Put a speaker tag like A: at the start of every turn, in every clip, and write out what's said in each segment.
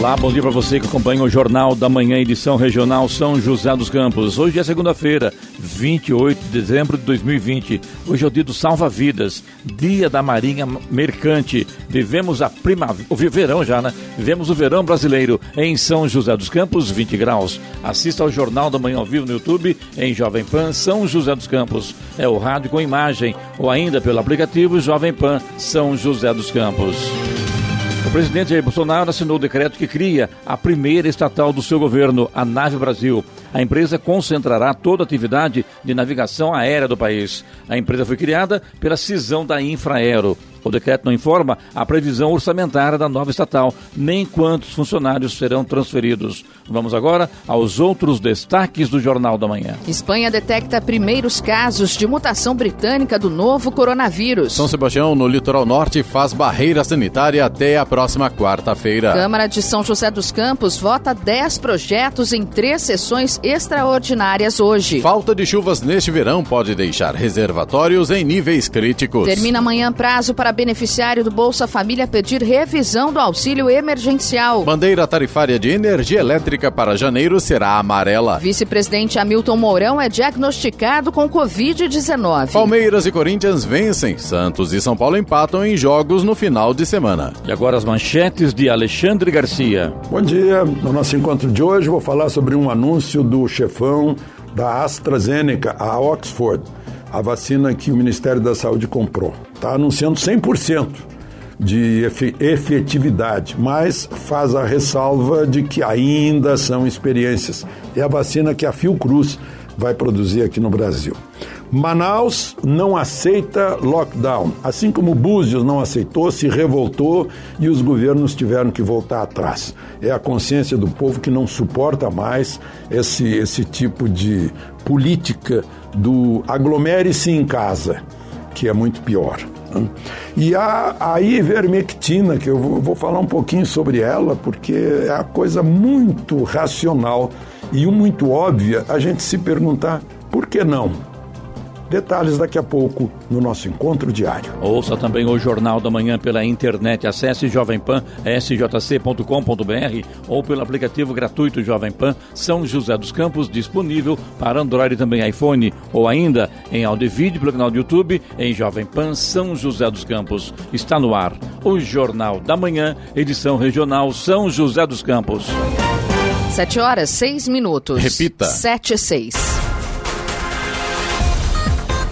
A: Olá, bom dia para você que acompanha o Jornal da Manhã, edição regional São José dos Campos. Hoje é segunda-feira, 28 de dezembro de 2020. Hoje é o dia do Salva-Vidas, dia da Marinha Mercante. Vivemos a primavera, o verão já, né? Vivemos o verão brasileiro em São José dos Campos, 20 graus. Assista ao Jornal da Manhã ao vivo no YouTube, em Jovem Pan São José dos Campos. É o rádio com imagem, ou ainda pelo aplicativo Jovem Pan São José dos Campos. O presidente Jair Bolsonaro assinou o decreto que cria a primeira estatal do seu governo, a Nave Brasil. A empresa concentrará toda a atividade de navegação aérea do país. A empresa foi criada pela cisão da Infraero. O decreto não informa a previsão orçamentária da nova estatal, nem quantos funcionários serão transferidos. Vamos agora aos outros destaques do Jornal da Manhã.
B: Espanha detecta primeiros casos de mutação britânica do novo coronavírus.
C: São Sebastião, no litoral norte, faz barreira sanitária até a próxima quarta-feira.
B: Câmara de São José dos Campos vota 10 projetos em três sessões extraordinárias hoje.
C: Falta de chuvas neste verão pode deixar reservatórios em níveis críticos.
B: Termina amanhã prazo para beneficiário do Bolsa Família pedir revisão do auxílio emergencial.
C: Bandeira tarifária de energia elétrica para janeiro será amarela.
B: Vice-presidente Hamilton Mourão é diagnosticado com Covid-19.
C: Palmeiras e Corinthians vencem. Santos e São Paulo empatam em jogos no final de semana.
A: E agora as manchetes de Alexandre Garcia.
D: Bom dia. No nosso encontro de hoje vou falar sobre um anúncio do chefão da AstraZeneca, a Oxford, a vacina que o Ministério da Saúde comprou. Está anunciando 100% de efetividade, mas faz a ressalva de que ainda são experiências. É a vacina que a Fiocruz vai produzir aqui no Brasil. Manaus não aceita lockdown, assim como Búzios não aceitou, se revoltou e os governos tiveram que voltar atrás. É a consciência do povo que não suporta mais esse, esse tipo de política do aglomere-se em casa, que é muito pior. E a, a ivermectina, que eu vou, vou falar um pouquinho sobre ela, porque é a coisa muito racional e muito óbvia a gente se perguntar por que não? Detalhes daqui a pouco no nosso encontro diário.
A: Ouça também o Jornal da Manhã pela internet. Acesse jovempan.sjc.com.br ou pelo aplicativo gratuito Jovem Pan São José dos Campos, disponível para Android e também iPhone, ou ainda em áudio e vídeo pelo canal do YouTube em Jovem Pan São José dos Campos. Está no ar o Jornal da Manhã, edição regional São José dos Campos.
B: Sete horas, seis minutos.
C: Repita.
B: Sete e seis.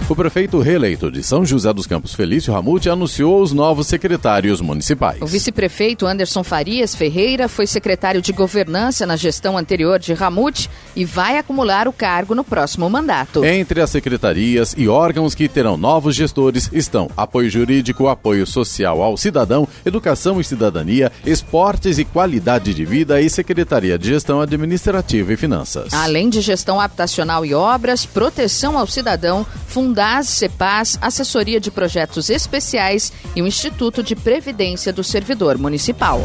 C: O prefeito reeleito de São José dos Campos, Felício Ramute, anunciou os novos secretários municipais.
B: O vice-prefeito Anderson Farias Ferreira foi secretário de governança na gestão anterior de Ramute e vai acumular o cargo no próximo mandato.
C: Entre as secretarias e órgãos que terão novos gestores estão apoio jurídico, apoio social ao cidadão, educação e cidadania, esportes e qualidade de vida e secretaria de gestão administrativa e finanças.
B: Além de gestão habitacional e obras, proteção ao cidadão, fundação Fundas, CEPAS, Assessoria de Projetos Especiais e o Instituto de Previdência do Servidor Municipal.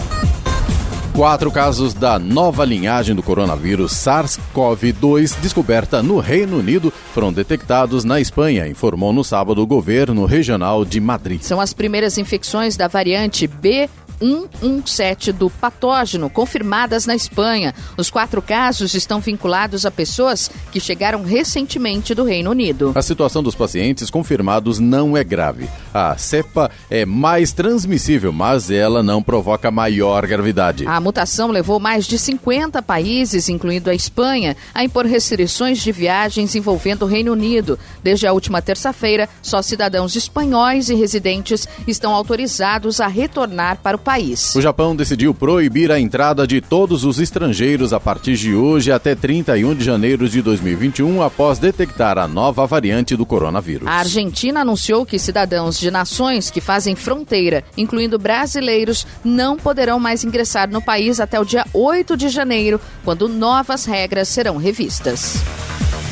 C: Quatro casos da nova linhagem do coronavírus SARS-CoV-2 descoberta no Reino Unido foram detectados na Espanha, informou no sábado o governo regional de Madrid.
B: São as primeiras infecções da variante B 117 do patógeno, confirmadas na Espanha. Os quatro casos estão vinculados a pessoas que chegaram recentemente do Reino Unido.
C: A situação dos pacientes confirmados não é grave. A cepa é mais transmissível, mas ela não provoca maior gravidade.
B: A mutação levou mais de 50 países, incluindo a Espanha, a impor restrições de viagens envolvendo o Reino Unido. Desde a última terça-feira, só cidadãos espanhóis e residentes estão autorizados a retornar para o país.
C: O Japão decidiu proibir a entrada de todos os estrangeiros a partir de hoje até 31 de janeiro de 2021, após detectar a nova variante do coronavírus.
B: A Argentina anunciou que cidadãos de nações que fazem fronteira, incluindo brasileiros, não poderão mais ingressar no país até o dia 8 de janeiro, quando novas regras serão revistas.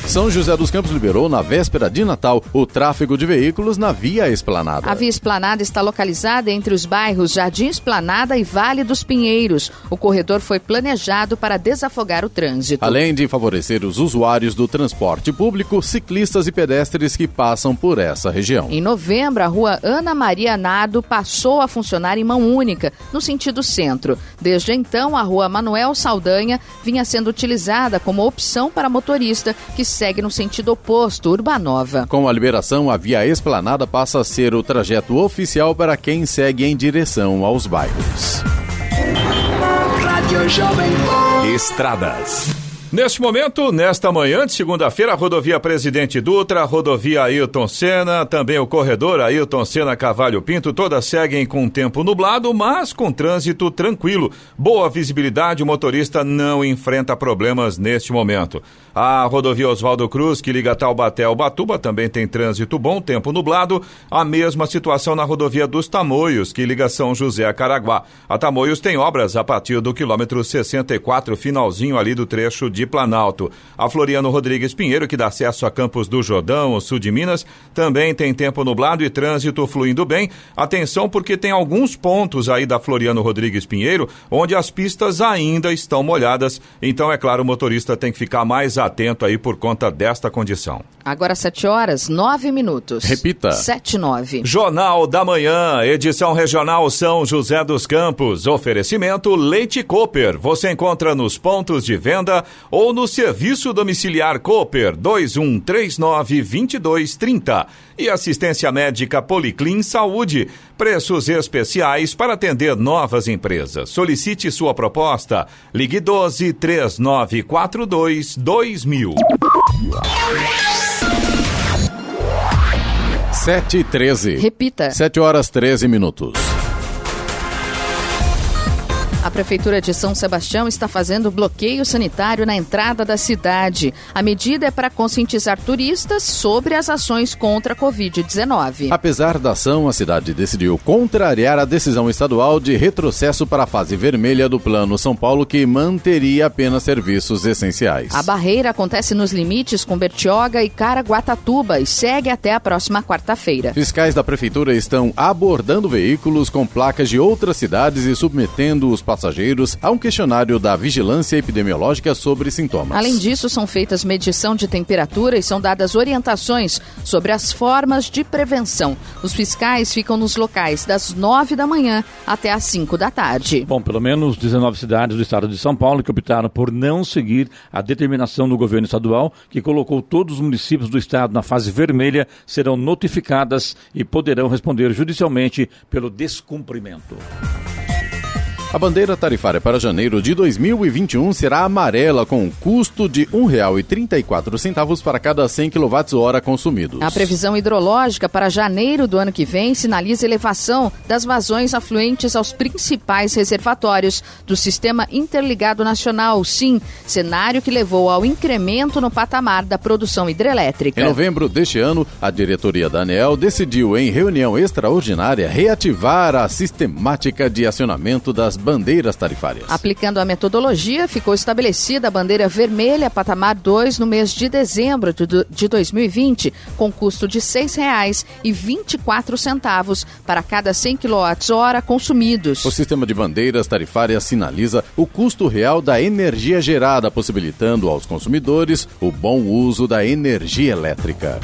C: São José dos Campos liberou, na véspera de Natal, o tráfego de veículos na Via Esplanada.
B: A Via Esplanada está localizada entre os bairros Jardim Esplanada e Vale dos Pinheiros. O corredor foi planejado para desafogar o trânsito.
C: Além de favorecer os usuários do transporte público, ciclistas e pedestres que passam por essa região.
B: Em novembro, a rua Ana Maria Nado passou a funcionar em mão única, no sentido centro. Desde então, a rua Manuel Saldanha vinha sendo utilizada como opção para motorista que segue no sentido oposto, Urbanova.
C: Com a liberação, a Via Esplanada passa a ser o trajeto oficial para quem segue em direção aos bairros.
E: Estradas. Neste momento, nesta manhã de segunda-feira, a rodovia Presidente Dutra, a rodovia Ailton Senna, também o corredor Ailton Senna Cavalho Pinto, todas seguem com tempo nublado, mas com trânsito tranquilo. Boa visibilidade, o motorista não enfrenta problemas neste momento. A rodovia Oswaldo Cruz, que liga Taubaté ao Batuba, também tem trânsito bom, tempo nublado. A mesma situação na rodovia dos Tamoios, que liga São José a Caraguá. A Tamoios tem obras a partir do quilômetro 64, finalzinho ali do trecho de Planalto. A Floriano Rodrigues Pinheiro, que dá acesso a Campos do Jordão, sul de Minas, também tem tempo nublado e trânsito fluindo bem. Atenção, porque tem alguns pontos aí da Floriano Rodrigues Pinheiro onde as pistas ainda estão molhadas. Então, é claro, o motorista tem que ficar mais atento aí por conta desta condição.
B: Agora 7 horas, 9 minutos.
C: Repita.
B: 7 9.
E: Jornal da Manhã, edição regional São José dos Campos. Oferecimento Leite Cooper. Você encontra nos pontos de venda ou no serviço domiciliar Cooper 2139 2230. E assistência médica Policlin Saúde. Preços especiais para atender novas empresas. Solicite sua proposta. Ligue 12 3942 2000.
C: 7 e 13.
B: Repita.
C: 7 horas 13 minutos.
B: A Prefeitura de São Sebastião está fazendo bloqueio sanitário na entrada da cidade. A medida é para conscientizar turistas sobre as ações contra a Covid-19.
C: Apesar da ação, a cidade decidiu contrariar a decisão estadual de retrocesso para a fase vermelha do Plano São Paulo, que manteria apenas serviços essenciais.
B: A barreira acontece nos limites com Bertioga e Caraguatatuba e segue até a próxima quarta-feira.
C: Fiscais da Prefeitura estão abordando veículos com placas de outras cidades e submetendo os passageiros a um questionário da Vigilância Epidemiológica sobre sintomas.
B: Além disso, são feitas medição de temperatura e são dadas orientações sobre as formas de prevenção. Os fiscais ficam nos locais das 9 da manhã até às 5 da tarde.
A: Bom, pelo menos 19 cidades do estado de São Paulo que optaram por não seguir a determinação do governo estadual, que colocou todos os municípios do estado na fase vermelha, serão notificadas e poderão responder judicialmente pelo descumprimento.
C: A bandeira tarifária para janeiro de 2021 será amarela, com custo de R$ 1,34 para cada 100 kWh consumidos.
B: A previsão hidrológica para janeiro do ano que vem sinaliza elevação das vazões afluentes aos principais reservatórios do Sistema Interligado Nacional, SIM, cenário que levou ao incremento no patamar da produção hidrelétrica.
C: Em novembro deste ano, a diretoria da ANEL decidiu, em reunião extraordinária, reativar a sistemática de acionamento das bandeiras tarifárias.
B: Aplicando a metodologia, ficou estabelecida a bandeira vermelha patamar 2 no mês de dezembro de 2020, com custo de R$ 6,24 para cada 100 kWh consumidos.
C: O sistema de bandeiras tarifárias sinaliza o custo real da energia gerada, possibilitando aos consumidores o bom uso da energia elétrica.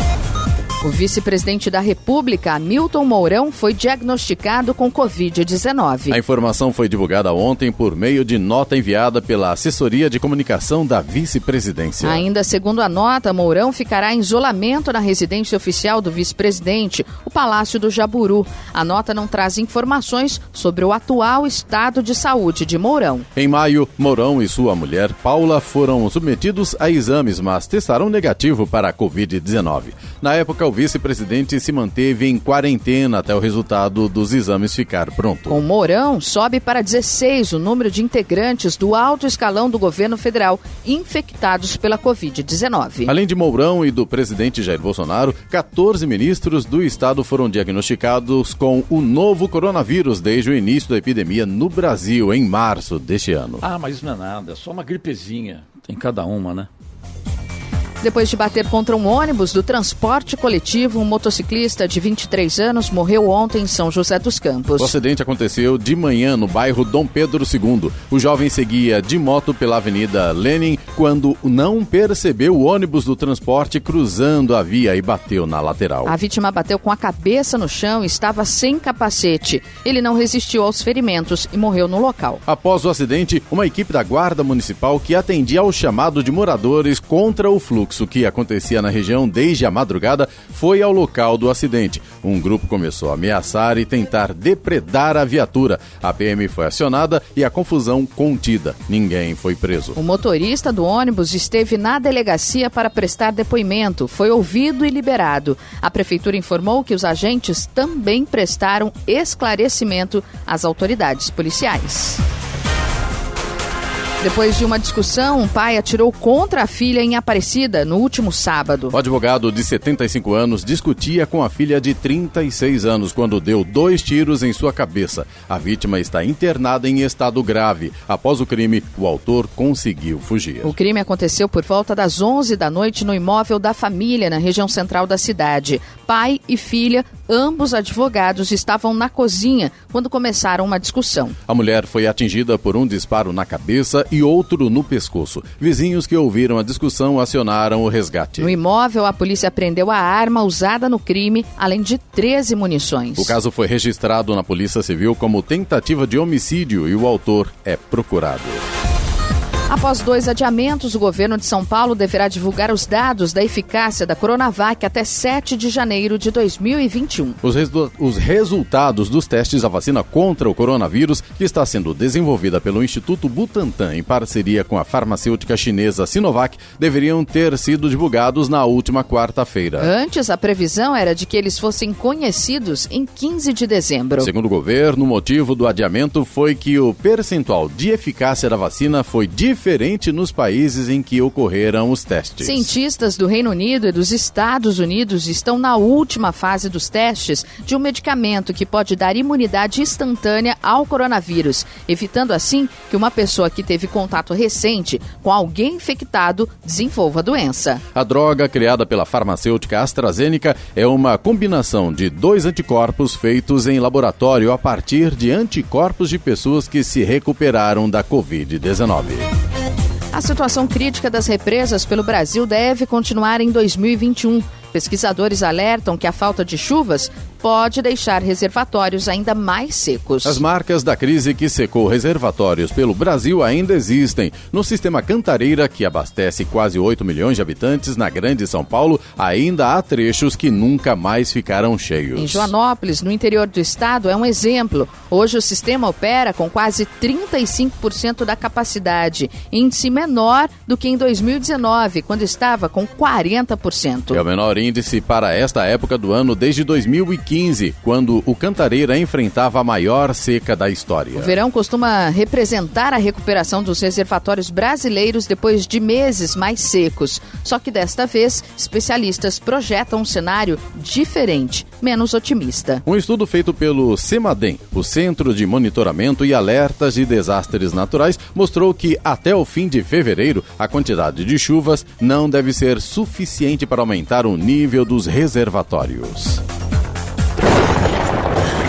B: O vice-presidente da República, Milton Mourão, foi diagnosticado com Covid-19.
C: A informação foi divulgada ontem por meio de nota enviada pela assessoria de comunicação da vice-presidência.
B: Ainda segundo a nota, Mourão ficará em isolamento na residência oficial do vice-presidente, o Palácio do Jaburu. A nota não traz informações sobre o atual estado de saúde de Mourão.
C: Em maio, Mourão e sua mulher, Paula, foram submetidos a exames, mas testaram negativo para a Covid-19. Na época, o vice-presidente se manteve em quarentena até o resultado dos exames ficar pronto.
B: Com Mourão, sobe para 16 o número de integrantes do alto escalão do governo federal infectados pela Covid-19.
C: Além de Mourão e do presidente Jair Bolsonaro, 14 ministros do estado foram diagnosticados com o novo coronavírus desde o início da epidemia no Brasil, em março deste ano.
A: Ah, mas isso não é nada, é só uma gripezinha. Tem cada uma, né?
B: Depois de bater contra um ônibus do transporte coletivo, um motociclista de 23 anos morreu ontem em São José dos Campos.
C: O acidente aconteceu de manhã no bairro Dom Pedro II. O jovem seguia de moto pela Avenida Lenin quando não percebeu o ônibus do transporte cruzando a via e bateu na lateral.
B: A vítima bateu com a cabeça no chão e estava sem capacete. Ele não resistiu aos ferimentos e morreu no local.
C: Após o acidente, uma equipe da Guarda Municipal que atendia ao chamado de moradores contra o fluxo fluxo que acontecia na região desde a madrugada foi ao local do acidente. Um grupo começou a ameaçar e tentar depredar a viatura. A PM foi acionada e a confusão contida. Ninguém foi preso.
B: O motorista do ônibus esteve na delegacia para prestar depoimento, foi ouvido e liberado. A prefeitura informou que os agentes também prestaram esclarecimento às autoridades policiais. Depois de uma discussão, um pai atirou contra a filha em Aparecida no último sábado.
C: O advogado de 75 anos discutia com a filha de 36 anos quando deu dois tiros em sua cabeça. A vítima está internada em estado grave. Após o crime, o autor conseguiu fugir.
B: O crime aconteceu por volta das 11 da noite no imóvel da família na região central da cidade. Pai e filha Ambos advogados estavam na cozinha quando começaram uma discussão.
C: A mulher foi atingida por um disparo na cabeça e outro no pescoço. Vizinhos que ouviram a discussão acionaram o resgate.
B: No imóvel, a polícia prendeu a arma usada no crime, além de 13 munições.
C: O caso foi registrado na Polícia Civil como tentativa de homicídio e o autor é procurado.
B: Após dois adiamentos, o governo de São Paulo deverá divulgar os dados da eficácia da Coronavac até 7 de janeiro de 2021.
C: Os, resu os resultados dos testes da vacina contra o coronavírus, que está sendo desenvolvida pelo Instituto Butantan em parceria com a farmacêutica chinesa Sinovac, deveriam ter sido divulgados na última quarta-feira.
B: Antes, a previsão era de que eles fossem conhecidos em 15 de dezembro.
C: Segundo o governo, o motivo do adiamento foi que o percentual de eficácia da vacina foi diferente diferente nos países em que ocorreram os testes.
B: Cientistas do Reino Unido e dos Estados Unidos estão na última fase dos testes de um medicamento que pode dar imunidade instantânea ao coronavírus, evitando assim que uma pessoa que teve contato recente com alguém infectado desenvolva a doença.
C: A droga criada pela farmacêutica AstraZeneca é uma combinação de dois anticorpos feitos em laboratório a partir de anticorpos de pessoas que se recuperaram da Covid-19.
B: A situação crítica das represas pelo Brasil deve continuar em 2021. Pesquisadores alertam que a falta de chuvas pode deixar reservatórios ainda mais secos.
C: As marcas da crise que secou reservatórios pelo Brasil ainda existem. No sistema Cantareira, que abastece quase 8 milhões de habitantes na Grande São Paulo, ainda há trechos que nunca mais ficaram cheios.
B: Em Joanópolis, no interior do estado, é um exemplo. Hoje o sistema opera com quase 35% da capacidade, índice menor do que em 2019, quando estava com 40%.
C: É o menor índice para esta época do ano desde 2015, quando o Cantareira enfrentava a maior seca da história.
B: O verão costuma representar a recuperação dos reservatórios brasileiros depois de meses mais secos. Só que desta vez, especialistas projetam um cenário diferente, menos otimista.
C: Um estudo feito pelo CEMADEM, o Centro de Monitoramento e Alertas de Desastres Naturais, mostrou que até o fim de fevereiro, a quantidade de chuvas não deve ser suficiente para aumentar o nível dos reservatórios.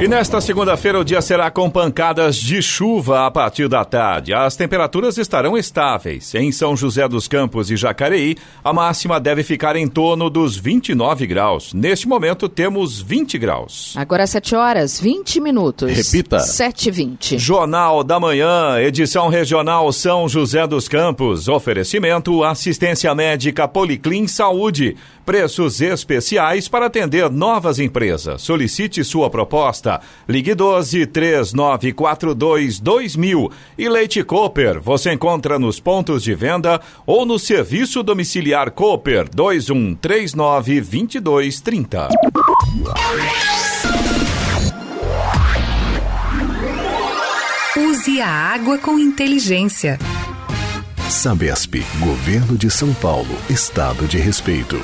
E: E nesta segunda-feira o dia será com pancadas de chuva a partir da tarde. As temperaturas estarão estáveis. Em São José dos Campos e Jacareí, a máxima deve ficar em torno dos 29 graus. Neste momento temos 20 graus.
B: Agora 7 horas, 20 minutos.
C: Repita.
B: 7 h 20.
E: Jornal da Manhã, edição regional São José dos Campos. Oferecimento assistência médica Policlin Saúde. Preços especiais para atender novas empresas. Solicite sua proposta Costa. Ligue 12 3942 2000. E Leite Cooper, você encontra nos pontos de venda ou no serviço domiciliar Cooper 2139 2230.
F: Use a água com inteligência.
G: Sabesp, Governo de São Paulo, Estado de Respeito.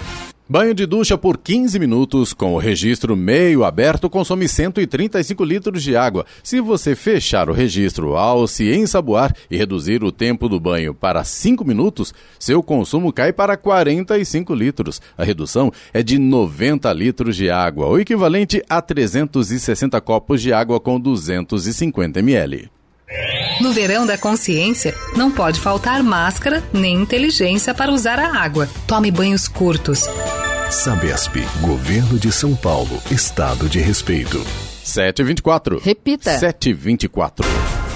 C: Banho de ducha por 15 minutos com o registro meio aberto consome 135 litros de água. Se você fechar o registro ao se ensaboar e reduzir o tempo do banho para 5 minutos, seu consumo cai para 45 litros. A redução é de 90 litros de água, o equivalente a 360 copos de água com 250 ml.
F: No verão da consciência, não pode faltar máscara nem inteligência para usar a água. Tome banhos curtos.
G: Sabesp, Governo de São Paulo, Estado de Respeito.
C: 724.
B: Repita.
C: 724.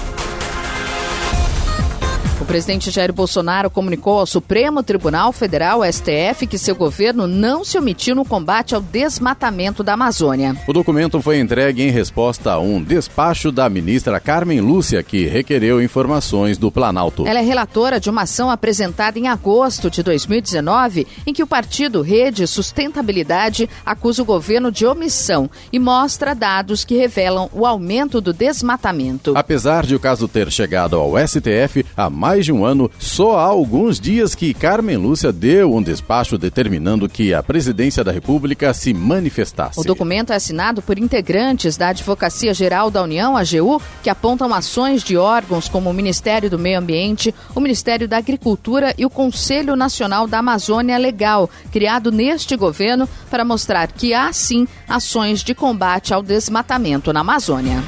B: O presidente Jair Bolsonaro comunicou ao Supremo Tribunal Federal, STF, que seu governo não se omitiu no combate ao desmatamento da Amazônia.
C: O documento foi entregue em resposta a um despacho da ministra Carmen Lúcia, que requereu informações do Planalto.
B: Ela é relatora de uma ação apresentada em agosto de 2019, em que o partido Rede Sustentabilidade acusa o governo de omissão e mostra dados que revelam o aumento do desmatamento.
C: Apesar de o caso ter chegado ao STF, a mais de um ano, só há alguns dias que Carmen Lúcia deu um despacho determinando que a presidência da República se manifestasse.
B: O documento é assinado por integrantes da Advocacia Geral da União, AGU, que apontam ações de órgãos como o Ministério do Meio Ambiente, o Ministério da Agricultura e o Conselho Nacional da Amazônia Legal, criado neste governo para mostrar que há sim ações de combate ao desmatamento na Amazônia.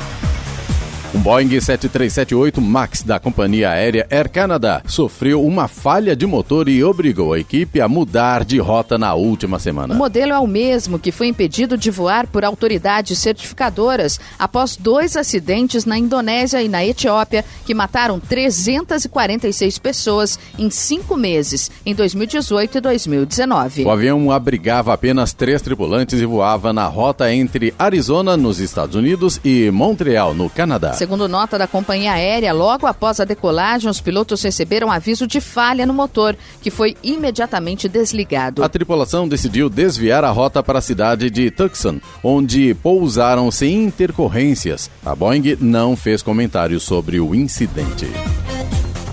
C: Um Boeing 7378 MAX da companhia aérea Air Canada sofreu uma falha de motor e obrigou a equipe a mudar de rota na última semana.
B: O modelo é o mesmo que foi impedido de voar por autoridades certificadoras após dois acidentes na Indonésia e na Etiópia que mataram 346 pessoas em cinco meses, em 2018 e 2019.
C: O avião abrigava apenas três tripulantes e voava na rota entre Arizona, nos Estados Unidos, e Montreal, no Canadá.
B: Segundo nota da companhia aérea, logo após a decolagem, os pilotos receberam aviso de falha no motor, que foi imediatamente desligado.
C: A tripulação decidiu desviar a rota para a cidade de Tucson, onde pousaram sem intercorrências. A Boeing não fez comentários sobre o incidente.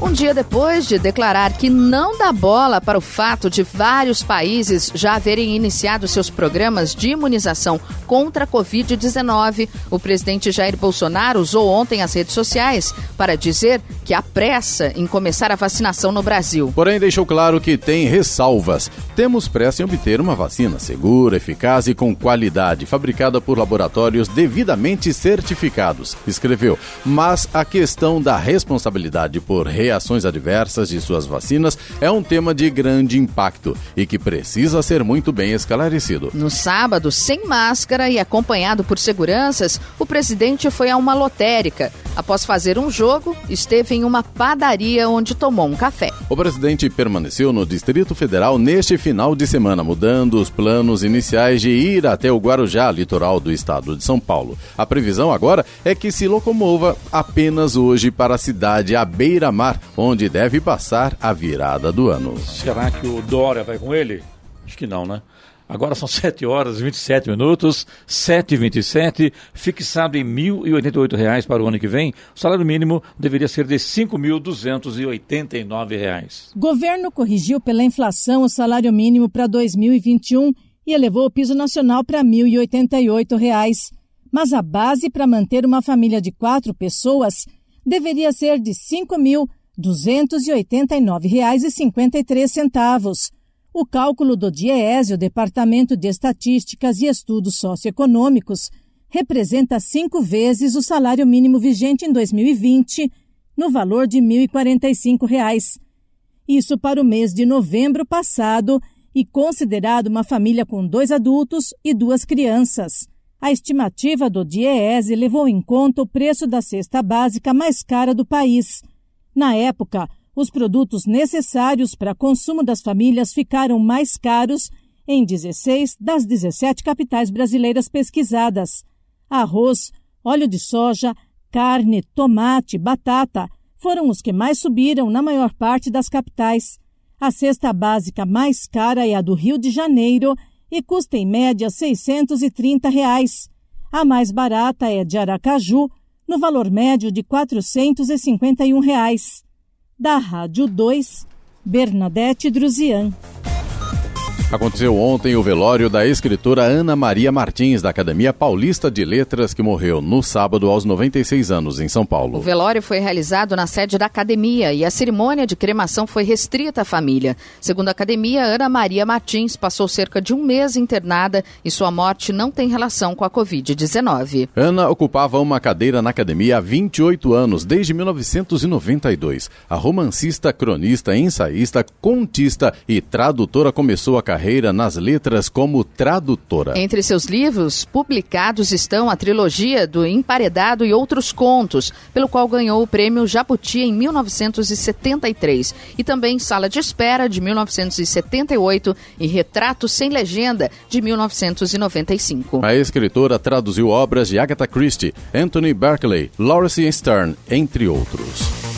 B: Um dia depois de declarar que não dá bola para o fato de vários países já haverem iniciado seus programas de imunização contra a Covid-19, o presidente Jair Bolsonaro usou ontem as redes sociais para dizer que há pressa em começar a vacinação no Brasil.
C: Porém, deixou claro que tem ressalvas. Temos pressa em obter uma vacina segura, eficaz e com qualidade, fabricada por laboratórios devidamente certificados, escreveu. Mas a questão da responsabilidade por reação reações adversas de suas vacinas é um tema de grande impacto e que precisa ser muito bem esclarecido.
B: No sábado, sem máscara e acompanhado por seguranças, o presidente foi a uma lotérica. Após fazer um jogo, esteve em uma padaria onde tomou um café.
C: O presidente permaneceu no Distrito Federal neste final de semana, mudando os planos iniciais de ir até o Guarujá, litoral do estado de São Paulo. A previsão agora é que se locomova apenas hoje para a cidade à beira-mar, onde deve passar a virada do ano.
A: Será que o Dória vai com ele? Acho que não, né? Agora são 7 horas e 27 minutos, 7 e 27 fixado em R$ 1.088 para o ano que vem, o salário mínimo deveria ser de R$ 5.289.
H: Governo corrigiu pela inflação o salário mínimo para 2021 e elevou o piso nacional para R$ 1.088, mas a base para manter uma família de quatro pessoas deveria ser de R$ 5.289,53. O cálculo do DIEESE, o Departamento de Estatísticas e Estudos Socioeconômicos, representa cinco vezes o salário mínimo vigente em 2020, no valor de R$ 1.045. Isso para o mês de novembro passado e considerado uma família com dois adultos e duas crianças. A estimativa do DIEESE levou em conta o preço da cesta básica mais cara do país. Na época, os produtos necessários para consumo das famílias ficaram mais caros em 16 das 17 capitais brasileiras pesquisadas. Arroz, óleo de soja, carne, tomate, batata foram os que mais subiram na maior parte das capitais. A cesta básica mais cara é a do Rio de Janeiro e custa em média 630 reais. A mais barata é de Aracaju, no valor médio de 451 reais. Da Rádio 2, Bernadette Druzian.
C: Aconteceu ontem o velório da escritora Ana Maria Martins, da Academia Paulista de Letras, que morreu no sábado aos 96 anos em São Paulo.
B: O velório foi realizado na sede da academia e a cerimônia de cremação foi restrita à família. Segundo a academia, Ana Maria Martins passou cerca de um mês internada e sua morte não tem relação com a Covid-19.
C: Ana ocupava uma cadeira na academia há 28 anos, desde 1992. A romancista, cronista, ensaísta, contista e tradutora começou a carreira carreira nas letras como tradutora.
B: Entre seus livros publicados estão a trilogia do Emparedado e Outros Contos, pelo qual ganhou o prêmio Jabuti em 1973, e também Sala de Espera, de 1978, e Retrato Sem Legenda, de 1995.
C: A escritora traduziu obras de Agatha Christie, Anthony Berkeley, Lawrence Stern, entre outros.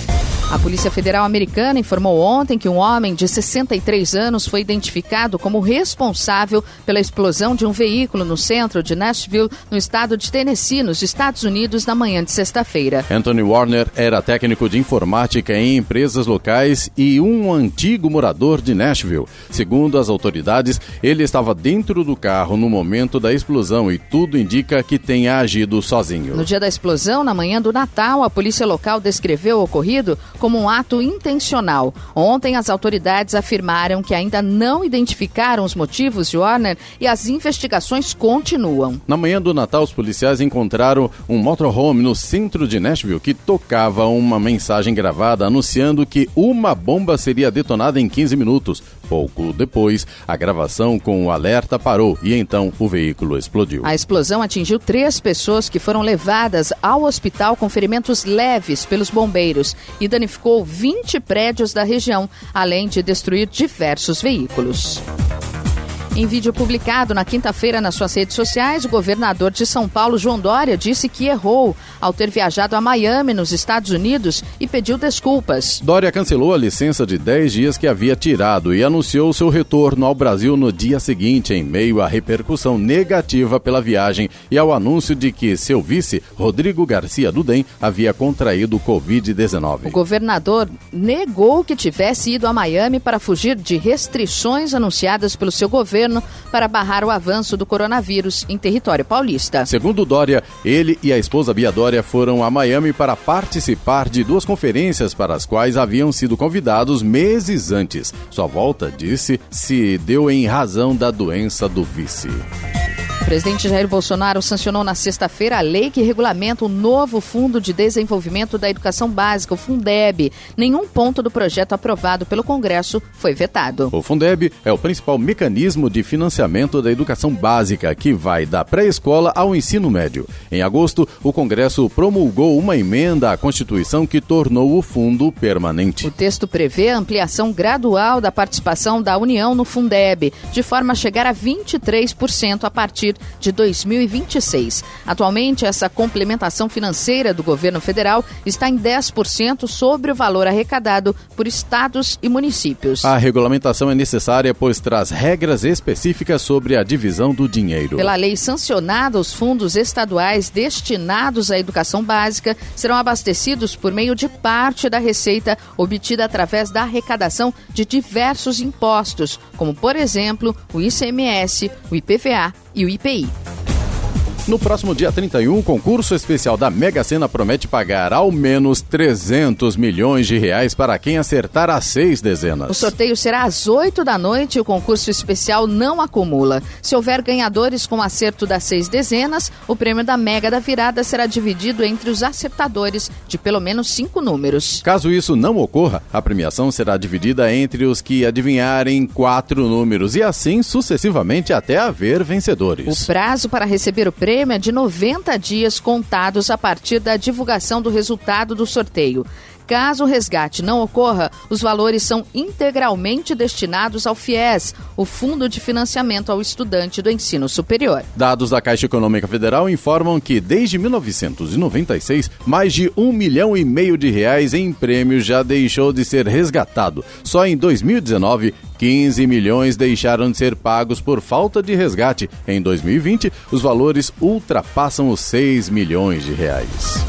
B: A Polícia Federal Americana informou ontem que um homem de 63 anos foi identificado como responsável pela explosão de um veículo no centro de Nashville, no estado de Tennessee, nos Estados Unidos, na manhã de sexta-feira.
C: Anthony Warner era técnico de informática em empresas locais e um antigo morador de Nashville. Segundo as autoridades, ele estava dentro do carro no momento da explosão e tudo indica que tenha agido sozinho.
B: No dia da explosão, na manhã do Natal, a polícia local descreveu o ocorrido como um ato intencional. Ontem, as autoridades afirmaram que ainda não identificaram os motivos de Warner e as investigações continuam.
C: Na manhã do Natal, os policiais encontraram um motorhome no centro de Nashville que tocava uma mensagem gravada anunciando que uma bomba seria detonada em 15 minutos. Pouco depois, a gravação com o alerta parou e então o veículo explodiu.
B: A explosão atingiu três pessoas que foram levadas ao hospital com ferimentos leves pelos bombeiros e danificou 20 prédios da região, além de destruir diversos veículos. Em vídeo publicado na quinta-feira nas suas redes sociais, o governador de São Paulo, João Dória, disse que errou ao ter viajado a Miami, nos Estados Unidos, e pediu desculpas.
C: Dória cancelou a licença de 10 dias que havia tirado e anunciou seu retorno ao Brasil no dia seguinte, em meio à repercussão negativa pela viagem e ao anúncio de que seu vice, Rodrigo Garcia Dudem, havia contraído Covid-19.
B: O governador negou que tivesse ido a Miami para fugir de restrições anunciadas pelo seu governo governo para barrar o avanço do coronavírus em território paulista.
C: Segundo Dória, ele e a esposa Bia Dória foram a Miami para participar de duas conferências para as quais haviam sido convidados meses antes. Sua volta, disse, se deu em razão da doença do vice.
B: O presidente Jair Bolsonaro sancionou na sexta-feira a lei que regulamenta o novo Fundo de Desenvolvimento da Educação Básica, o Fundeb. Nenhum ponto do projeto aprovado pelo Congresso foi vetado.
C: O Fundeb é o principal mecanismo de financiamento da educação básica, que vai da pré-escola ao ensino médio. Em agosto, o Congresso promulgou uma emenda à Constituição que tornou o fundo permanente.
B: O texto prevê a ampliação gradual da participação da União no Fundeb, de forma a chegar a 23% a partir de 2026. Atualmente, essa complementação financeira do governo federal está em 10% sobre o valor arrecadado por estados e municípios.
C: A regulamentação é necessária, pois traz regras específicas sobre a divisão do dinheiro.
B: Pela lei sancionada, os fundos estaduais destinados à educação básica serão abastecidos por meio de parte da receita obtida através da arrecadação de diversos impostos, como, por exemplo, o ICMS, o IPVA e o IPI.
C: No próximo dia 31, o concurso especial da Mega Sena promete pagar ao menos 300 milhões de reais para quem acertar as seis dezenas.
B: O sorteio será às 8 da noite e o concurso especial não acumula. Se houver ganhadores com acerto das seis dezenas, o prêmio da Mega da Virada será dividido entre os acertadores de pelo menos cinco números.
C: Caso isso não ocorra, a premiação será dividida entre os que adivinharem quatro números e assim sucessivamente até haver vencedores.
B: O prazo para receber o prêmio prêmio é de 90 dias contados a partir da divulgação do resultado do sorteio. Caso o resgate não ocorra, os valores são integralmente destinados ao FIES, o Fundo de Financiamento ao Estudante do Ensino Superior.
C: Dados da Caixa Econômica Federal informam que desde 1996, mais de um milhão e meio de reais em prêmios já deixou de ser resgatado. Só em 2019, 15 milhões deixaram de ser pagos por falta de resgate. Em 2020, os valores ultrapassam os 6 milhões de reais.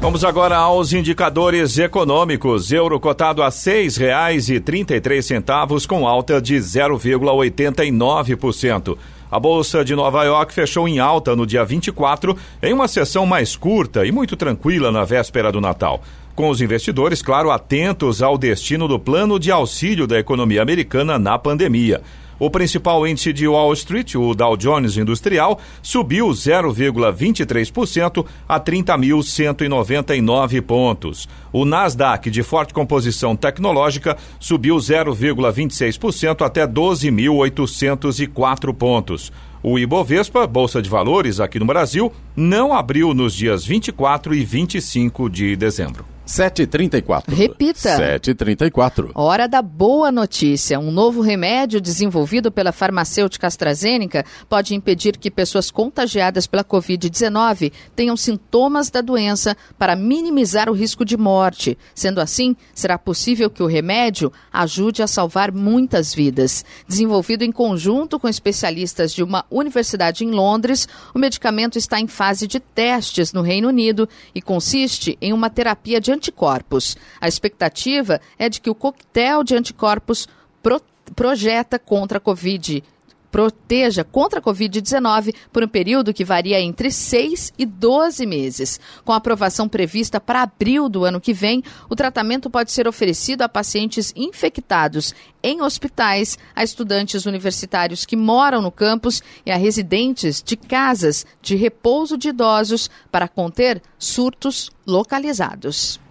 E: Vamos agora aos indicadores econômicos. Euro cotado a R$ 6,33 com alta de 0,89%. A Bolsa de Nova York fechou em alta no dia 24, em uma sessão mais curta e muito tranquila na véspera do Natal. Com os investidores, claro, atentos ao destino do plano de auxílio da economia americana na pandemia. O principal índice de Wall Street, o Dow Jones Industrial, subiu 0,23% a 30.199 pontos. O Nasdaq, de forte composição tecnológica, subiu 0,26% até 12.804 pontos. O Ibovespa, Bolsa de Valores aqui no Brasil, não abriu nos dias 24 e 25 de dezembro.
C: 7h34.
B: Repita.
C: 7h34.
B: Hora da boa notícia. Um novo remédio desenvolvido pela farmacêutica AstraZeneca pode impedir que pessoas contagiadas pela Covid-19 tenham sintomas da doença para minimizar o risco de morte. Sendo assim, será possível que o remédio ajude a salvar muitas vidas. Desenvolvido em conjunto com especialistas de uma universidade em Londres, o medicamento está em fase de testes no Reino Unido e consiste em uma terapia de anticorpos. A expectativa é de que o coquetel de anticorpos pro, projeta contra a Covid proteja contra a Covid-19 por um período que varia entre 6 e 12 meses. Com a aprovação prevista para abril do ano que vem, o tratamento pode ser oferecido a pacientes infectados em hospitais, a estudantes universitários que moram no campus e a residentes de casas de repouso de idosos para conter surtos localizados.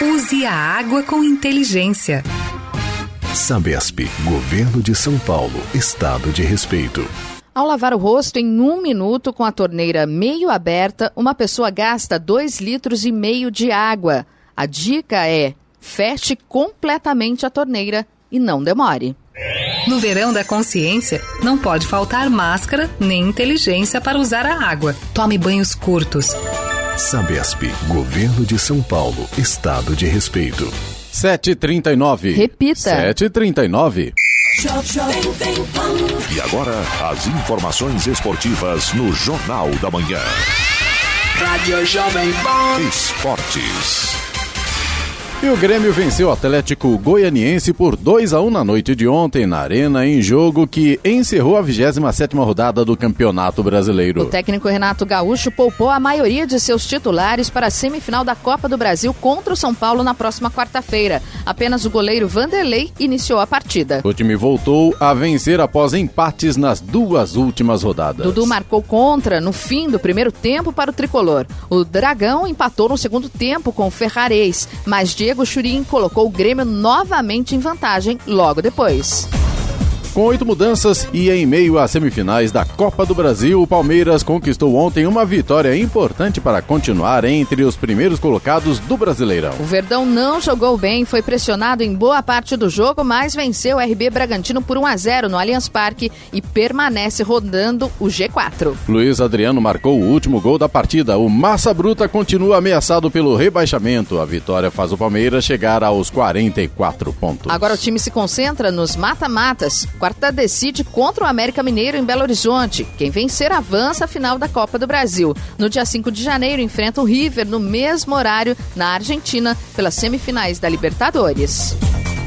F: Use a água com inteligência.
G: Sabesp, Governo de São Paulo, Estado de Respeito.
B: Ao lavar o rosto em um minuto com a torneira meio aberta, uma pessoa gasta dois litros e meio de água. A dica é: feche completamente a torneira e não demore.
F: No verão da consciência, não pode faltar máscara nem inteligência para usar a água. Tome banhos curtos.
G: Sabesp, Governo de São Paulo, Estado de Respeito.
C: 7h39.
B: Repita.
C: 7h39.
G: E agora, as informações esportivas no Jornal da Manhã.
I: Rádio Jovem Pan.
G: Esportes.
C: E o Grêmio venceu o Atlético Goianiense por 2 a 1 na noite de ontem na Arena, em jogo que encerrou a 27ª rodada do Campeonato Brasileiro.
B: O técnico Renato Gaúcho poupou a maioria de seus titulares para a semifinal da Copa do Brasil contra o São Paulo na próxima quarta-feira. Apenas o goleiro Vanderlei iniciou a partida.
C: O time voltou a vencer após empates nas duas últimas rodadas.
B: Dudu marcou contra no fim do primeiro tempo para o tricolor. O Dragão empatou no segundo tempo com o Ferrarese, mas Diego Churin colocou o Grêmio novamente em vantagem logo depois.
C: Com oito mudanças e em meio às semifinais da Copa do Brasil, o Palmeiras conquistou ontem uma vitória importante para continuar entre os primeiros colocados do Brasileirão.
B: O Verdão não jogou bem, foi pressionado em boa parte do jogo, mas venceu o RB Bragantino por 1 a 0 no Allianz Parque e permanece rodando o G4.
C: Luiz Adriano marcou o último gol da partida. O Massa Bruta continua ameaçado pelo rebaixamento. A vitória faz o Palmeiras chegar aos 44 pontos.
B: Agora o time se concentra nos mata-matas. Quarta decide contra o América Mineiro em Belo Horizonte. Quem vencer avança à final da Copa do Brasil. No dia 5 de janeiro enfrenta o River no mesmo horário na Argentina pelas semifinais da Libertadores.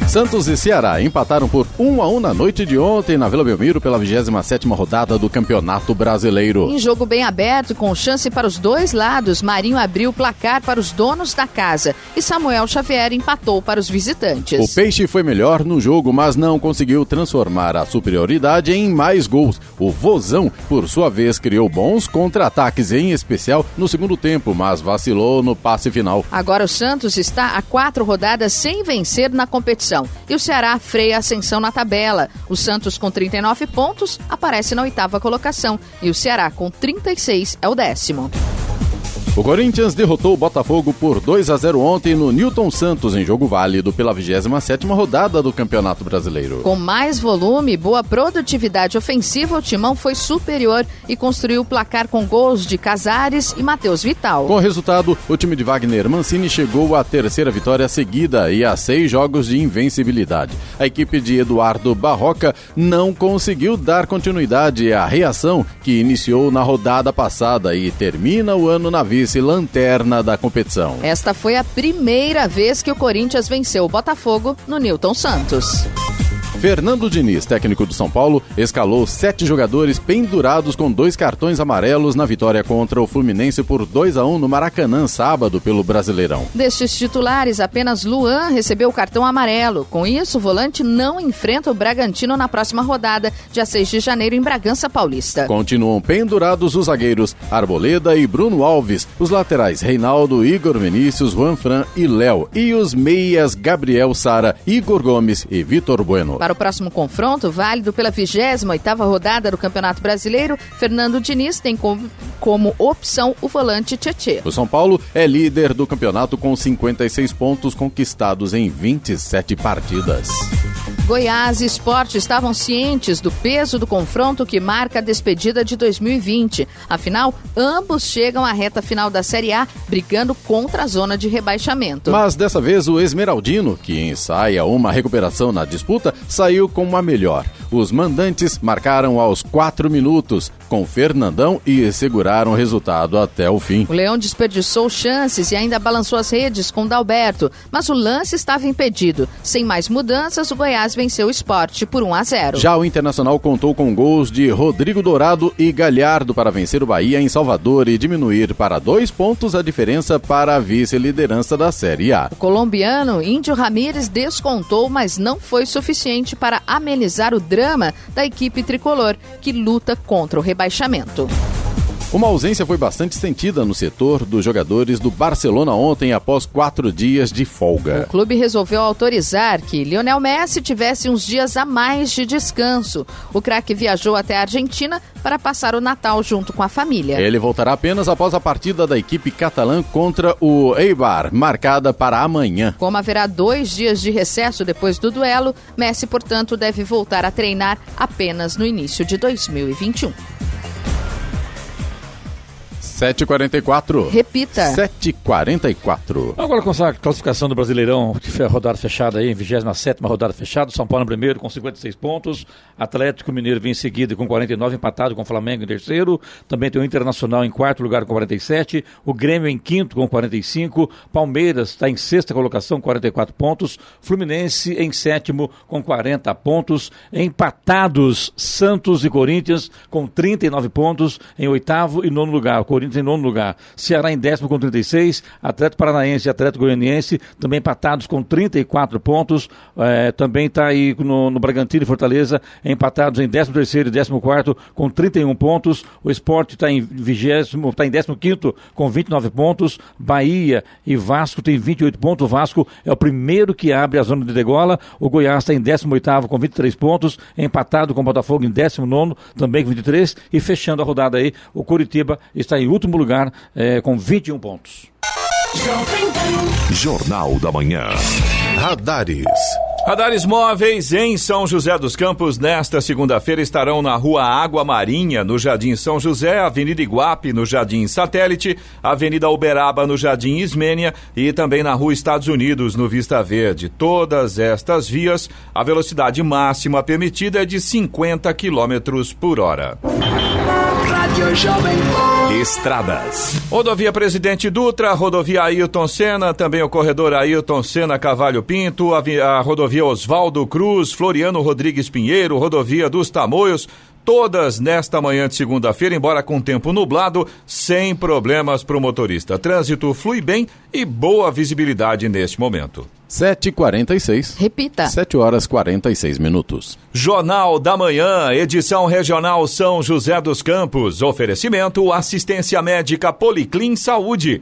C: Santos e Ceará empataram por 1 a 1 na noite de ontem na Vila Belmiro pela 27ª rodada do Campeonato Brasileiro.
B: Em jogo bem aberto, com chance para os dois lados, Marinho abriu o placar para os donos da casa e Samuel Xavier empatou para os visitantes.
C: O Peixe foi melhor no jogo, mas não conseguiu transformar a superioridade em mais gols. O Vozão, por sua vez, criou bons contra-ataques, em especial no segundo tempo, mas vacilou no passe final.
B: Agora o Santos está a quatro rodadas sem vencer na competição e o Ceará freia a ascensão na tabela. O Santos, com 39 pontos, aparece na oitava colocação e o Ceará, com 36, é o décimo.
C: O Corinthians derrotou o Botafogo por 2 a 0 ontem no Newton Santos em jogo válido pela 27ª rodada do Campeonato Brasileiro.
B: Com mais volume e boa produtividade ofensiva, o Timão foi superior e construiu o placar com gols de Casares e Matheus Vital.
C: Com o resultado, o time de Wagner Mancini chegou à terceira vitória seguida e a seis jogos de invencibilidade. A equipe de Eduardo Barroca não conseguiu dar continuidade à reação que iniciou na rodada passada e termina o ano na vista vice-lanterna da competição.
B: Esta foi a primeira vez que o Corinthians venceu o Botafogo no Newton Santos.
C: Fernando Diniz, técnico do São Paulo, escalou sete jogadores pendurados com dois cartões amarelos na vitória contra o Fluminense por 2 a 1 no Maracanã, sábado, pelo Brasileirão.
B: Destes titulares, apenas Luan recebeu o cartão amarelo. Com isso, o volante não enfrenta o Bragantino na próxima rodada, dia 6 de janeiro, em Bragança Paulista.
C: Continuam pendurados os zagueiros Arboleda e Bruno Alves, os laterais Reinaldo, Igor Vinícius, Juan Fran e Léo, e os meias Gabriel Sara, Igor Gomes e Vitor Bueno.
B: Para o próximo confronto, válido pela 28ª rodada do Campeonato Brasileiro, Fernando Diniz tem como, como opção o volante Tietê.
C: O São Paulo é líder do campeonato com 56 pontos conquistados em 27 partidas.
B: Goiás e Esporte estavam cientes do peso do confronto que marca a despedida de 2020. Afinal, ambos chegam à reta final da Série A, brigando contra a zona de rebaixamento.
C: Mas dessa vez o Esmeraldino, que ensaia uma recuperação na disputa, saiu com a melhor. Os mandantes marcaram aos quatro minutos com Fernandão e seguraram o resultado até o fim.
B: O Leão desperdiçou chances e ainda balançou as redes com Dalberto, mas o lance estava impedido. Sem mais mudanças, o Goiás venceu o esporte por 1 a 0.
C: Já o Internacional contou com gols de Rodrigo Dourado e Galhardo para vencer o Bahia em Salvador e diminuir para dois pontos a diferença para a vice-liderança da Série A.
B: O colombiano Índio Ramírez descontou, mas não foi suficiente para amenizar o drama da equipe tricolor, que luta contra o rebaixamento.
C: Uma ausência foi bastante sentida no setor dos jogadores do Barcelona ontem, após quatro dias de folga.
B: O clube resolveu autorizar que Lionel Messi tivesse uns dias a mais de descanso. O craque viajou até a Argentina para passar o Natal junto com a família.
C: Ele voltará apenas após a partida da equipe catalã contra o Eibar, marcada para amanhã.
B: Como haverá dois dias de recesso depois do duelo, Messi, portanto, deve voltar a treinar apenas no início de 2021.
C: 7h44.
B: Repita.
C: 7h44.
A: Agora com essa classificação do Brasileirão, que foi a rodada fechada aí, 27 rodada fechada, São Paulo em primeiro com 56 pontos, Atlético Mineiro vem em seguida com 49, empatado com o Flamengo em terceiro, também tem o Internacional em quarto lugar com 47, o Grêmio em quinto com 45, Palmeiras está em sexta colocação, 44 pontos, Fluminense em sétimo com 40 pontos, empatados Santos e Corinthians com 39 pontos em oitavo e nono lugar. O Corinthians em nono lugar. Ceará em décimo com 36. Atlético Paranaense e Atlético Goianiense também empatados com 34 pontos. É, também está aí no, no Bragantino e Fortaleza empatados em 13 terceiro e 14 quarto com 31 pontos. O Esporte está em vigésimo, está em 15 quinto com 29 pontos. Bahia e Vasco tem 28 pontos. O Vasco é o primeiro que abre a zona de degola. O Goiás está em 18 oitavo com 23 pontos, empatado com o Botafogo em 19 também com 23 e fechando a rodada aí, o Curitiba está em último lugar é, com 21 pontos.
G: Jornal da Manhã. Radares.
E: Radares móveis em São José dos Campos nesta segunda-feira estarão na Rua Água Marinha, no Jardim São José, Avenida Iguape, no Jardim Satélite, Avenida Uberaba, no Jardim Ismênia e também na Rua Estados Unidos, no Vista Verde. Todas estas vias, a velocidade máxima permitida é de 50 km por hora.
I: Rádio Jovem Pan.
E: Estradas. Rodovia Presidente Dutra, rodovia Ailton Senna, também o corredor Ailton Senna Cavalho Pinto, a, a rodovia Oswaldo Cruz, Floriano Rodrigues Pinheiro, rodovia dos Tamoios, todas nesta manhã de segunda-feira, embora com tempo nublado, sem problemas para o motorista. Trânsito flui bem e boa visibilidade neste momento.
C: 7h46.
B: Repita.
C: 7 horas 46 minutos.
E: Jornal da Manhã, edição regional São José dos Campos. Oferecimento assistência médica Policlin Saúde.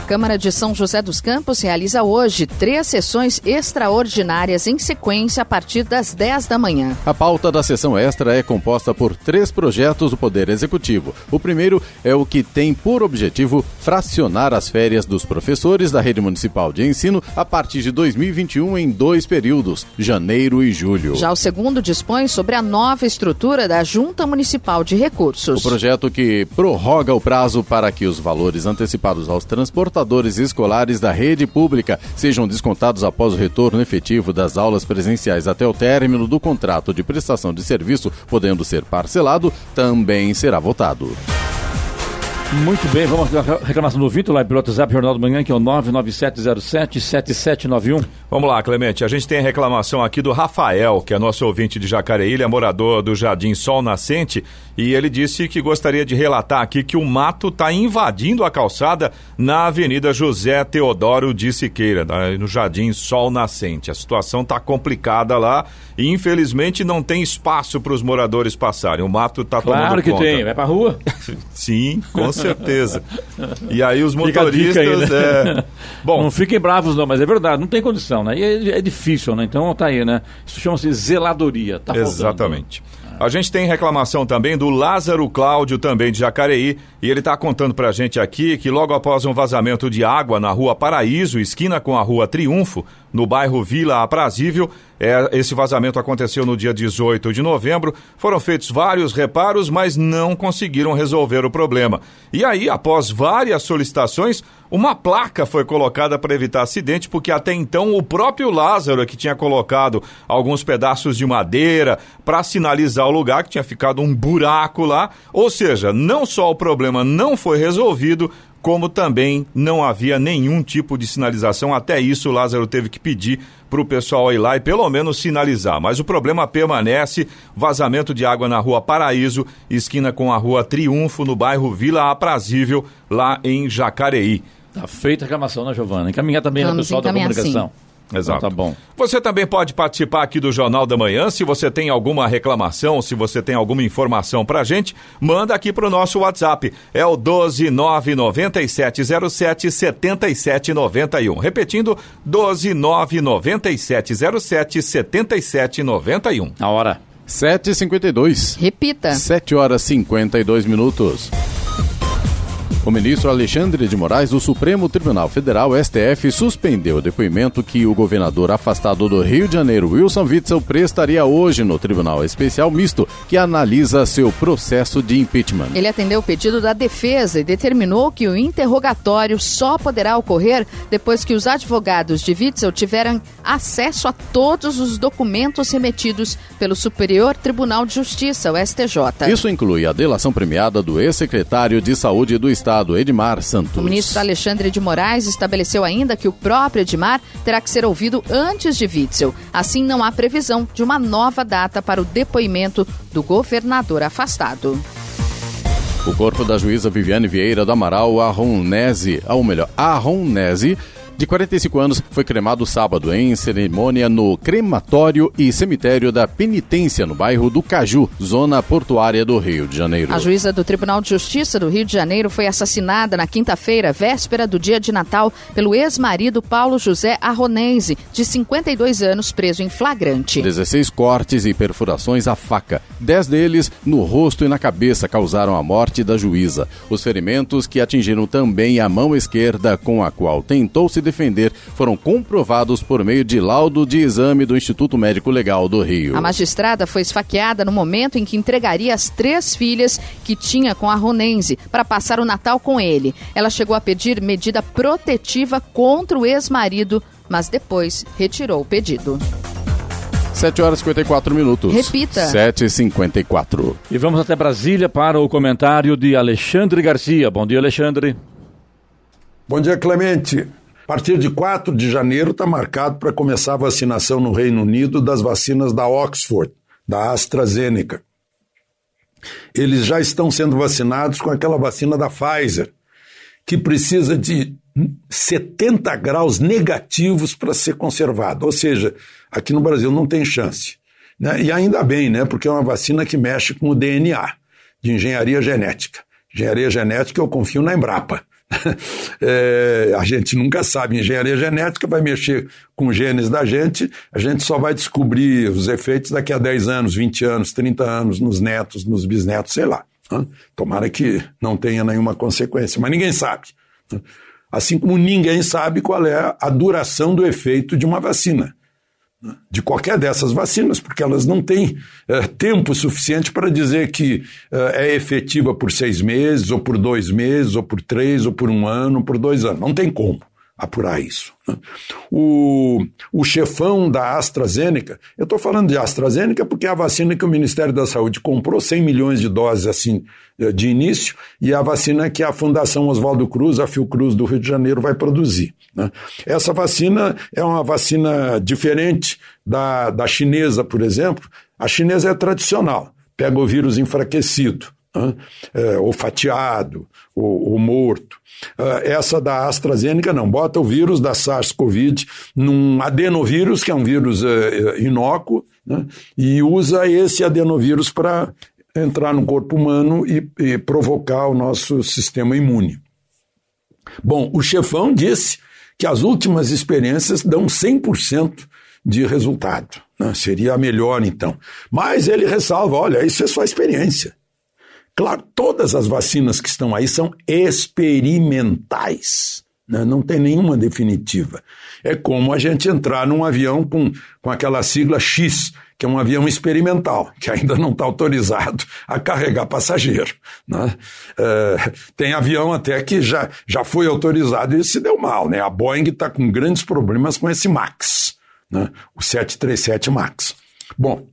B: Câmara de São José dos Campos realiza hoje três sessões extraordinárias em sequência a partir das 10 da manhã.
C: A pauta da sessão extra é composta por três projetos do Poder Executivo. O primeiro é o que tem por objetivo fracionar as férias dos professores da rede municipal de ensino a partir de 2021 em dois períodos, janeiro e julho.
B: Já o segundo dispõe sobre a nova estrutura da Junta Municipal de Recursos.
C: O projeto que prorroga o prazo para que os valores antecipados aos transportadores escolares da rede pública sejam descontados após o retorno efetivo das aulas presenciais até o término do contrato de prestação de serviço, podendo ser parcelado, também será votado.
A: Muito bem, vamos à reclamação do Vitor lá pelo WhatsApp Jornal do Manhã, que é o 99707-7791.
E: Vamos lá, Clemente. A gente tem a reclamação aqui do Rafael, que é nosso ouvinte de Jacareí, é morador do Jardim Sol Nascente, e ele disse que gostaria de relatar aqui que o mato está invadindo a calçada na Avenida José Teodoro de Siqueira, no Jardim Sol Nascente. A situação está complicada lá e infelizmente não tem espaço para os moradores passarem. O mato está
A: claro
E: tomando
A: que
E: conta.
A: tem, vai pra rua.
E: Sim, com certeza. E aí os motoristas.
A: Aí, né?
E: é...
A: Bom, não fiquem bravos, não, mas é verdade, não tem condição, né? E é, é difícil, né? Então tá aí, né? Isso chama-se zeladoria. Tá
E: Exatamente. A gente tem reclamação também do Lázaro Cláudio, também de Jacareí, e ele está contando para a gente aqui que logo após um vazamento de água na rua Paraíso, esquina com a rua Triunfo, no bairro Vila Aprazível, é, esse vazamento aconteceu no dia 18 de novembro. Foram feitos vários reparos, mas não conseguiram resolver o problema. E aí, após várias solicitações, uma placa foi colocada para evitar acidente, porque até então o próprio Lázaro é que tinha colocado alguns pedaços de madeira para sinalizar o lugar, que tinha ficado um buraco lá. Ou seja, não só o problema não foi resolvido, como também não havia nenhum tipo de sinalização. Até isso, o Lázaro teve que pedir para o pessoal ir lá e pelo menos sinalizar. Mas o problema permanece: vazamento de água na rua Paraíso, esquina com a rua Triunfo, no bairro Vila Aprazível, lá em Jacareí.
A: Tá feita a reclamação, né, Giovana? Encaminhar também no pessoal da comunicação.
B: Sim.
E: Exato.
A: Então, tá bom.
E: Você também pode participar aqui do Jornal da Manhã. Se você tem alguma reclamação, se você tem alguma informação pra gente, manda aqui pro nosso WhatsApp. É o 12997077791. Repetindo, 12997077791.
A: A hora.
C: 7h52.
B: Repita.
C: 7 horas 52 minutos. O ministro Alexandre de Moraes do Supremo Tribunal Federal, STF, suspendeu o depoimento que o governador afastado do Rio de Janeiro, Wilson Witzel, prestaria hoje no Tribunal Especial Misto, que analisa seu processo de impeachment.
B: Ele atendeu o pedido da defesa e determinou que o interrogatório só poderá ocorrer depois que os advogados de Witzel tiverem acesso a todos os documentos remetidos pelo Superior Tribunal de Justiça, o STJ.
C: Isso inclui a delação premiada do ex-secretário de Saúde do Estado. Edmar Santos.
B: O ministro Alexandre de Moraes estabeleceu ainda que o próprio Edmar terá que ser ouvido antes de Witzel. Assim, não há previsão de uma nova data para o depoimento do governador afastado.
C: O corpo da juíza Viviane Vieira do Amaral Arronese, ou melhor, Arronese, de 45 anos, foi cremado sábado em cerimônia no crematório e cemitério da Penitência, no bairro do Caju, zona portuária do Rio de Janeiro.
B: A juíza do Tribunal de Justiça do Rio de Janeiro foi assassinada na quinta-feira, véspera do dia de Natal, pelo ex-marido Paulo José Arronense, de 52 anos, preso em flagrante.
C: 16 cortes e perfurações à faca, 10 deles no rosto e na cabeça, causaram a morte da juíza. Os ferimentos que atingiram também a mão esquerda com a qual tentou se defender foram comprovados por meio de laudo de exame do Instituto Médico Legal do Rio.
B: A magistrada foi esfaqueada no momento em que entregaria as três filhas que tinha com a Ronense para passar o Natal com ele. Ela chegou a pedir medida protetiva contra o ex-marido, mas depois retirou o pedido.
C: 7 horas e 54 minutos.
B: Repita.
C: 7 e 54
A: E vamos até Brasília para o comentário de Alexandre Garcia. Bom dia, Alexandre.
D: Bom dia, Clemente. Partir de 4 de janeiro está marcado para começar a vacinação no Reino Unido das vacinas da Oxford, da AstraZeneca. Eles já estão sendo vacinados com aquela vacina da Pfizer, que precisa de 70 graus negativos para ser conservado. Ou seja, aqui no Brasil não tem chance. Né? E ainda bem, né? porque é uma vacina que mexe com o DNA, de engenharia genética. Engenharia genética eu confio na Embrapa. É, a gente nunca sabe. Engenharia genética vai mexer com genes da gente, a gente só vai descobrir os efeitos daqui a 10 anos, 20 anos, 30 anos, nos netos, nos bisnetos, sei lá. Tomara que não tenha nenhuma consequência, mas ninguém sabe. Assim como ninguém sabe qual é a duração do efeito de uma vacina de qualquer dessas vacinas, porque elas não têm é, tempo suficiente para dizer que é, é efetiva por seis meses, ou por dois meses, ou por três, ou por um ano, ou por dois anos. Não tem como apurar isso. Né? O, o chefão da AstraZeneca, eu estou falando de AstraZeneca porque é a vacina que o Ministério da Saúde comprou 100 milhões de doses assim eh, de início e a vacina que a Fundação Oswaldo Cruz, a Fiocruz do Rio de Janeiro, vai produzir. Né? Essa vacina é uma vacina diferente da, da chinesa, por exemplo. A chinesa é tradicional, pega o vírus enfraquecido é, ou fatiado, ou, morto. Essa da AstraZeneca não, bota o vírus da SARS-CoV num adenovírus, que é um vírus inócuo, né, e usa esse adenovírus para entrar no corpo humano e, e provocar o nosso sistema imune. Bom, o chefão disse que as últimas experiências dão 100% de resultado. Né? Seria a melhor, então. Mas ele ressalva: olha, isso é só experiência. Claro, todas as vacinas que estão aí são experimentais. Né? Não tem nenhuma definitiva. É como a gente entrar num avião com, com aquela sigla X, que é um avião experimental, que ainda não está autorizado a carregar passageiro. Né? É, tem avião até que já, já foi autorizado e se deu mal. Né? A Boeing está com grandes problemas com esse MAX, né? o 737 MAX. Bom,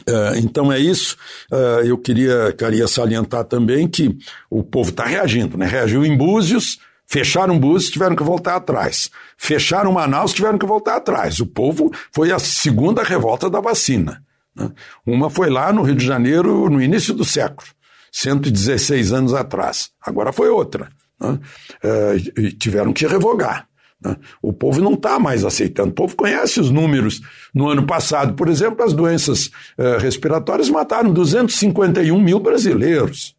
D: Uh, então é isso. Uh, eu queria, queria salientar também que o povo está reagindo, né? Reagiu em Búzios, fecharam Búzios, tiveram que voltar atrás. Fecharam Manaus, tiveram que voltar atrás. O povo foi a segunda revolta da vacina. Né? Uma foi lá no Rio de Janeiro no início do século, 116 anos atrás. Agora foi outra. Né? Uh, tiveram que revogar. Né? O povo não está mais aceitando. O povo conhece os números. No ano passado, por exemplo, as doenças eh, respiratórias mataram 251 mil brasileiros.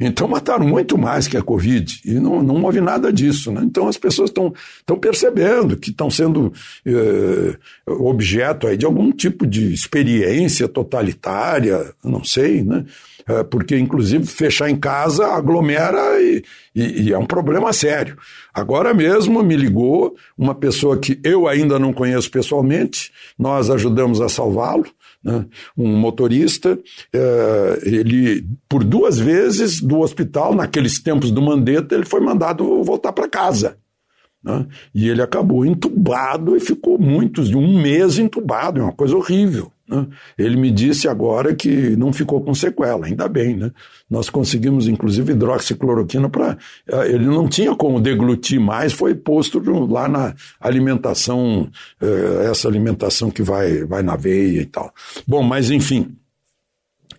D: Então mataram muito mais que a Covid e não, não houve nada disso. Né? Então as pessoas estão percebendo que estão sendo eh, objeto aí de algum tipo de experiência totalitária, não sei, né? É, porque inclusive fechar em casa aglomera e, e, e, é um problema sério. Agora mesmo me ligou uma pessoa que eu ainda não conheço pessoalmente, nós ajudamos a salvá-lo, né? um motorista, é, ele por duas vezes do hospital, naqueles tempos do Mandetta, ele foi mandado voltar para casa. Né? E ele acabou entubado e ficou muitos, um mês entubado, é uma coisa horrível. Né? Ele me disse agora que não ficou com sequela, ainda bem, né? Nós conseguimos, inclusive, hidroxicloroquina para. Eh, ele não tinha como deglutir mais, foi posto lá na alimentação, eh, essa alimentação que vai, vai na veia e tal. Bom, mas enfim.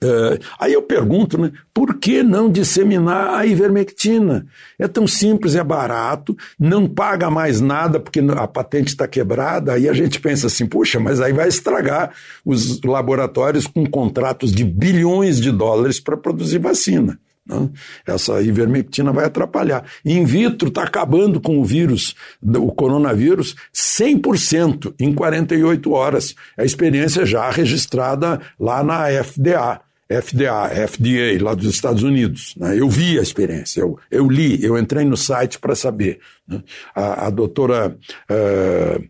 D: Uh, aí eu pergunto, né, por que não disseminar a ivermectina? É tão simples, é barato, não paga mais nada porque a patente está quebrada. Aí a gente pensa assim, puxa, mas aí vai estragar os laboratórios com contratos de bilhões de dólares para produzir vacina. Né? Essa ivermectina vai atrapalhar. In vitro está acabando com o vírus, o coronavírus, 100% em 48 horas. A experiência já registrada lá na FDA. FDA, FDA, lá dos Estados Unidos. Né? Eu vi a experiência, eu, eu li, eu entrei no site para saber. Né? A, a doutora uh,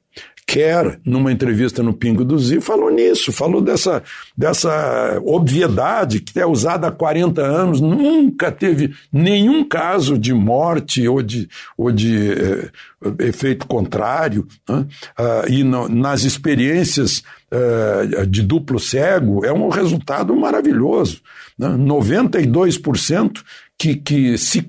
D: Kerr, numa entrevista no Pingo do Zio, falou nisso, falou dessa, dessa obviedade que é usada há 40 anos, nunca teve nenhum caso de morte ou de, ou de eh, efeito contrário, né? ah, e no, nas experiências eh, de duplo cego é um resultado maravilhoso. Né? 92% que, que se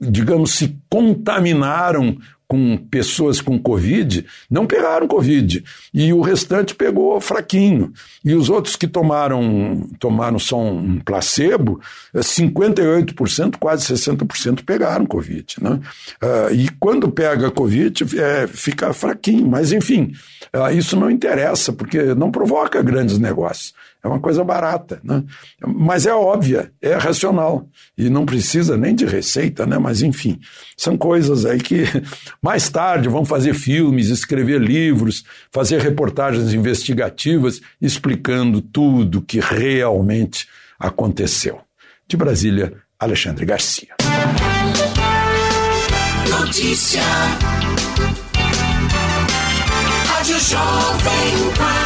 D: digamos, se contaminaram com pessoas com Covid não pegaram Covid. E o restante pegou fraquinho. E os outros que tomaram, tomaram só um placebo, 58%, quase 60% pegaram Covid. Né? Uh, e quando pega Covid, é, fica fraquinho. Mas, enfim, uh, isso não interessa, porque não provoca grandes negócios. É uma coisa barata, né? Mas é óbvia, é racional e não precisa nem de receita, né? Mas enfim, são coisas aí que mais tarde vão fazer filmes, escrever livros, fazer reportagens investigativas explicando tudo que realmente aconteceu. De Brasília, Alexandre Garcia. Notícia.
B: Rádio Jovem Pan.